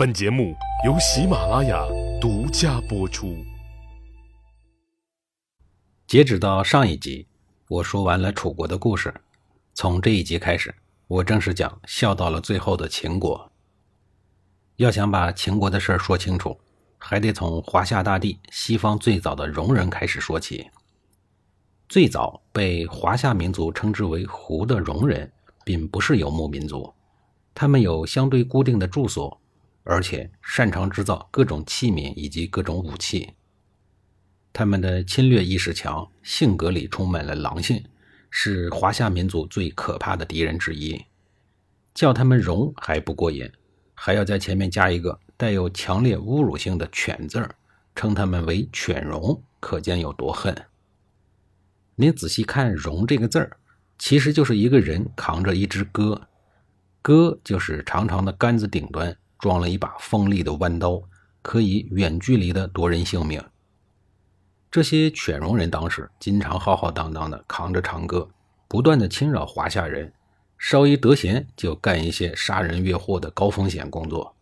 本节目由喜马拉雅独家播出。截止到上一集，我说完了楚国的故事。从这一集开始，我正式讲笑到了最后的秦国。要想把秦国的事儿说清楚，还得从华夏大地西方最早的戎人开始说起。最早被华夏民族称之为“胡”的戎人，并不是游牧民族，他们有相对固定的住所，而且擅长制造各种器皿以及各种武器。他们的侵略意识强，性格里充满了狼性，是华夏民族最可怕的敌人之一。叫他们“戎”还不过瘾，还要在前面加一个带有强烈侮辱性的“犬”字儿，称他们为“犬戎”，可见有多恨。您仔细看“戎”这个字儿，其实就是一个人扛着一只戈，戈就是长长的杆子，顶端装了一把锋利的弯刀，可以远距离的夺人性命。这些犬戎人当时经常浩浩荡荡的扛着长戈，不断的侵扰华夏人，稍一得闲就干一些杀人越货的高风险工作。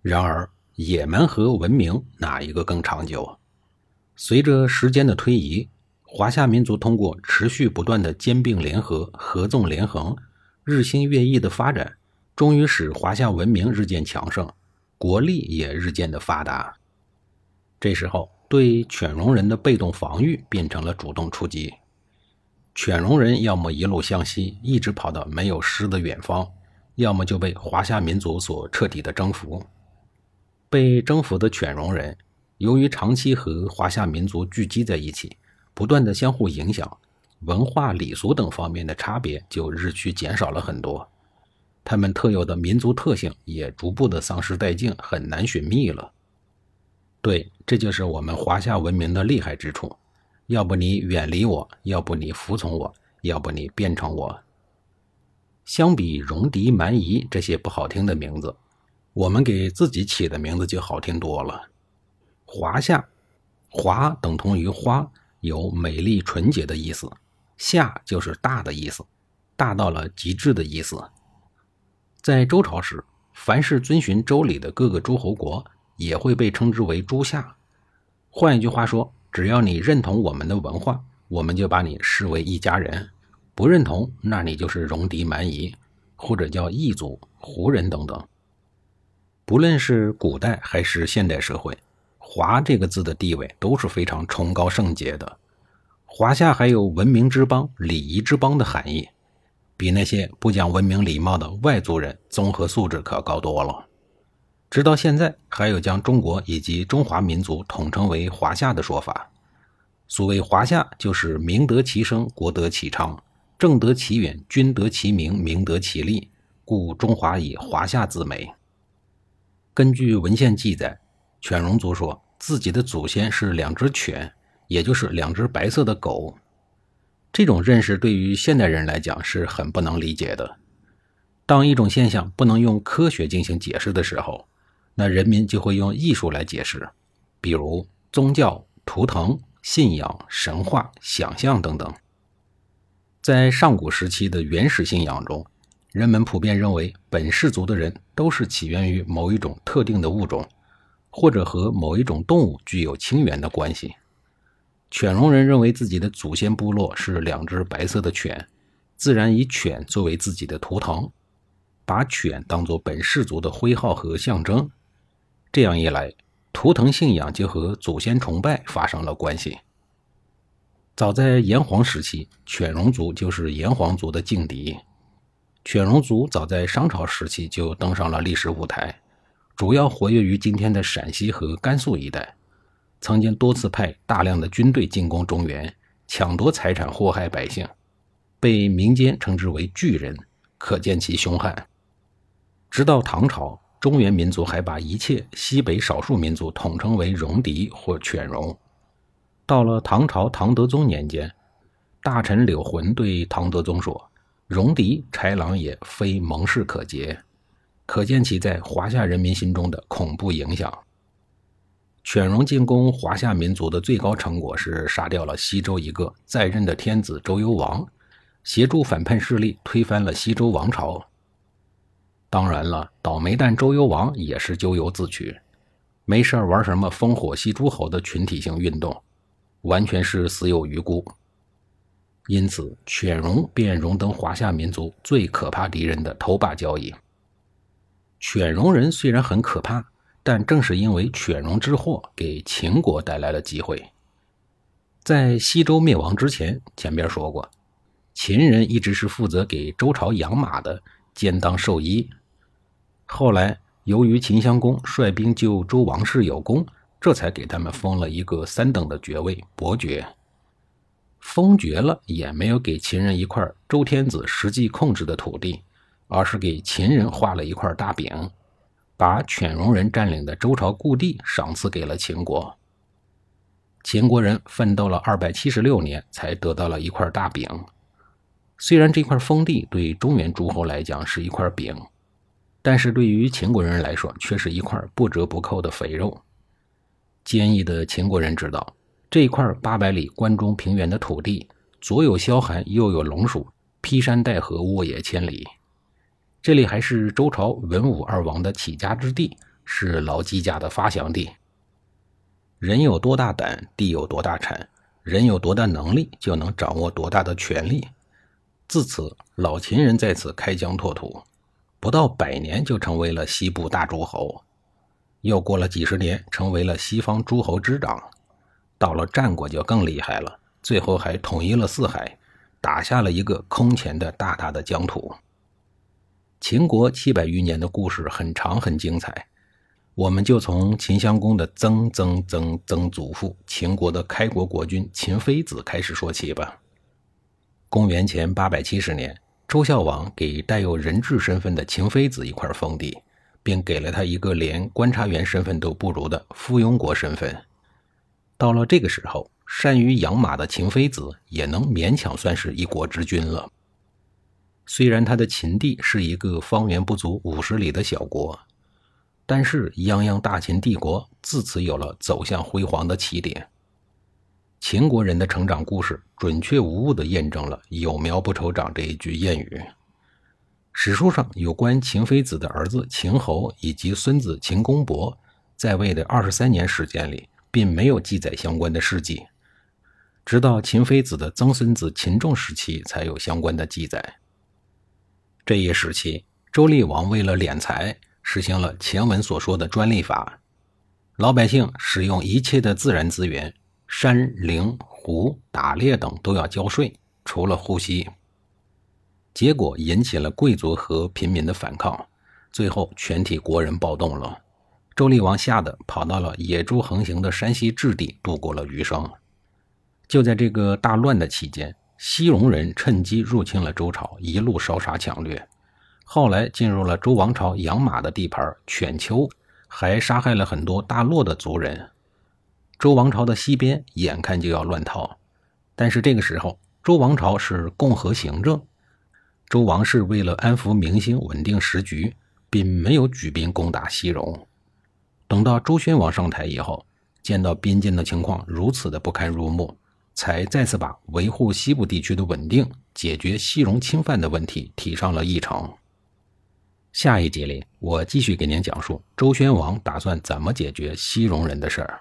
然而，野蛮和文明哪一个更长久？随着时间的推移。华夏民族通过持续不断的兼并联合、合纵连横、日新月异的发展，终于使华夏文明日渐强盛，国力也日渐的发达。这时候，对犬戎人的被动防御变成了主动出击。犬戎人要么一路向西，一直跑到没有狮的远方，要么就被华夏民族所彻底的征服。被征服的犬戎人，由于长期和华夏民族聚集在一起。不断的相互影响，文化礼俗等方面的差别就日趋减少了很多，他们特有的民族特性也逐步的丧失殆尽，很难寻觅了。对，这就是我们华夏文明的厉害之处，要不你远离我，要不你服从我，要不你变成我。相比戎狄蛮夷这些不好听的名字，我们给自己起的名字就好听多了。华夏，华等同于花。有美丽纯洁的意思，夏就是大的意思，大到了极致的意思。在周朝时，凡是遵循周礼的各个诸侯国，也会被称之为诸夏。换一句话说，只要你认同我们的文化，我们就把你视为一家人；不认同，那你就是戎狄蛮夷，或者叫异族、胡人等等。不论是古代还是现代社会。华这个字的地位都是非常崇高圣洁的。华夏还有文明之邦、礼仪之邦的含义，比那些不讲文明礼貌的外族人综合素质可高多了。直到现在，还有将中国以及中华民族统称为华夏的说法。所谓华夏，就是民得其生，国得其昌，政得其远，君得其名，民得其利，故中华以华夏自美。根据文献记载。犬戎族说自己的祖先是两只犬，也就是两只白色的狗。这种认识对于现代人来讲是很不能理解的。当一种现象不能用科学进行解释的时候，那人民就会用艺术来解释，比如宗教、图腾、信仰、神话、想象等等。在上古时期的原始信仰中，人们普遍认为本氏族的人都是起源于某一种特定的物种。或者和某一种动物具有亲缘的关系。犬戎人认为自己的祖先部落是两只白色的犬，自然以犬作为自己的图腾，把犬当作本氏族的徽号和象征。这样一来，图腾信仰就和祖先崇拜发生了关系。早在炎黄时期，犬戎族就是炎黄族的劲敌。犬戎族早在商朝时期就登上了历史舞台。主要活跃于今天的陕西和甘肃一带，曾经多次派大量的军队进攻中原，抢夺财产，祸害百姓，被民间称之为巨人，可见其凶悍。直到唐朝，中原民族还把一切西北少数民族统称为戎狄或犬戎。到了唐朝唐德宗年间，大臣柳浑对唐德宗说：“戎狄豺狼也，非盟誓可结。”可见其在华夏人民心中的恐怖影响。犬戎进攻华夏民族的最高成果是杀掉了西周一个在任的天子周幽王，协助反叛势力推翻了西周王朝。当然了，倒霉蛋周幽王也是咎由自取，没事玩什么烽火戏诸侯的群体性运动，完全是死有余辜。因此，犬戎便荣登华夏民族最可怕敌人的头把交椅。犬戎人虽然很可怕，但正是因为犬戎之祸，给秦国带来了机会。在西周灭亡之前，前边说过，秦人一直是负责给周朝养马的，兼当兽医。后来，由于秦襄公率兵救周王室有功，这才给他们封了一个三等的爵位——伯爵。封爵了，也没有给秦人一块周天子实际控制的土地，而是给秦人画了一块大饼，把犬戎人占领的周朝故地赏赐给了秦国。秦国人奋斗了二百七十六年，才得到了一块大饼。虽然这块封地对中原诸侯来讲是一块饼，但是对于秦国人来说，却是一块不折不扣的肥肉。坚毅的秦国人知道。这块八百里关中平原的土地，左有萧寒，右有龙蜀，劈山带河，沃野千里。这里还是周朝文武二王的起家之地，是老姬家的发祥地。人有多大胆，地有多大产；人有多大能力，就能掌握多大的权力。自此，老秦人在此开疆拓土，不到百年就成为了西部大诸侯。又过了几十年，成为了西方诸侯之长。到了战国就更厉害了，最后还统一了四海，打下了一个空前的大大的疆土。秦国七百余年的故事很长很精彩，我们就从秦襄公的曾曾曾曾祖父秦国的开国国君秦非子开始说起吧。公元前八百七十年，周孝王给带有人质身份的秦非子一块封地，并给了他一个连观察员身份都不如的附庸国身份。到了这个时候，善于养马的秦非子也能勉强算是一国之君了。虽然他的秦地是一个方圆不足五十里的小国，但是泱泱大秦帝国自此有了走向辉煌的起点。秦国人的成长故事准确无误地验证了“有苗不愁长”这一句谚语。史书上有关秦非子的儿子秦侯以及孙子秦公伯在位的二十三年时间里。并没有记载相关的事迹，直到秦非子的曾孙子秦仲时期才有相关的记载。这一时期，周厉王为了敛财，实行了前文所说的专利法，老百姓使用一切的自然资源，山林湖、打猎等都要交税，除了呼吸。结果引起了贵族和平民的反抗，最后全体国人暴动了。周厉王吓得跑到了野猪横行的山西置地度过了余生。就在这个大乱的期间，西戎人趁机入侵了周朝，一路烧杀抢掠。后来进入了周王朝养马的地盘犬丘，还杀害了很多大洛的族人。周王朝的西边眼看就要乱套，但是这个时候周王朝是共和行政，周王室为了安抚民心、稳定时局，并没有举兵攻打西戎。等到周宣王上台以后，见到边境的情况如此的不堪入目，才再次把维护西部地区的稳定、解决西戎侵犯的问题提上了议程。下一集里，我继续给您讲述周宣王打算怎么解决西戎人的事儿。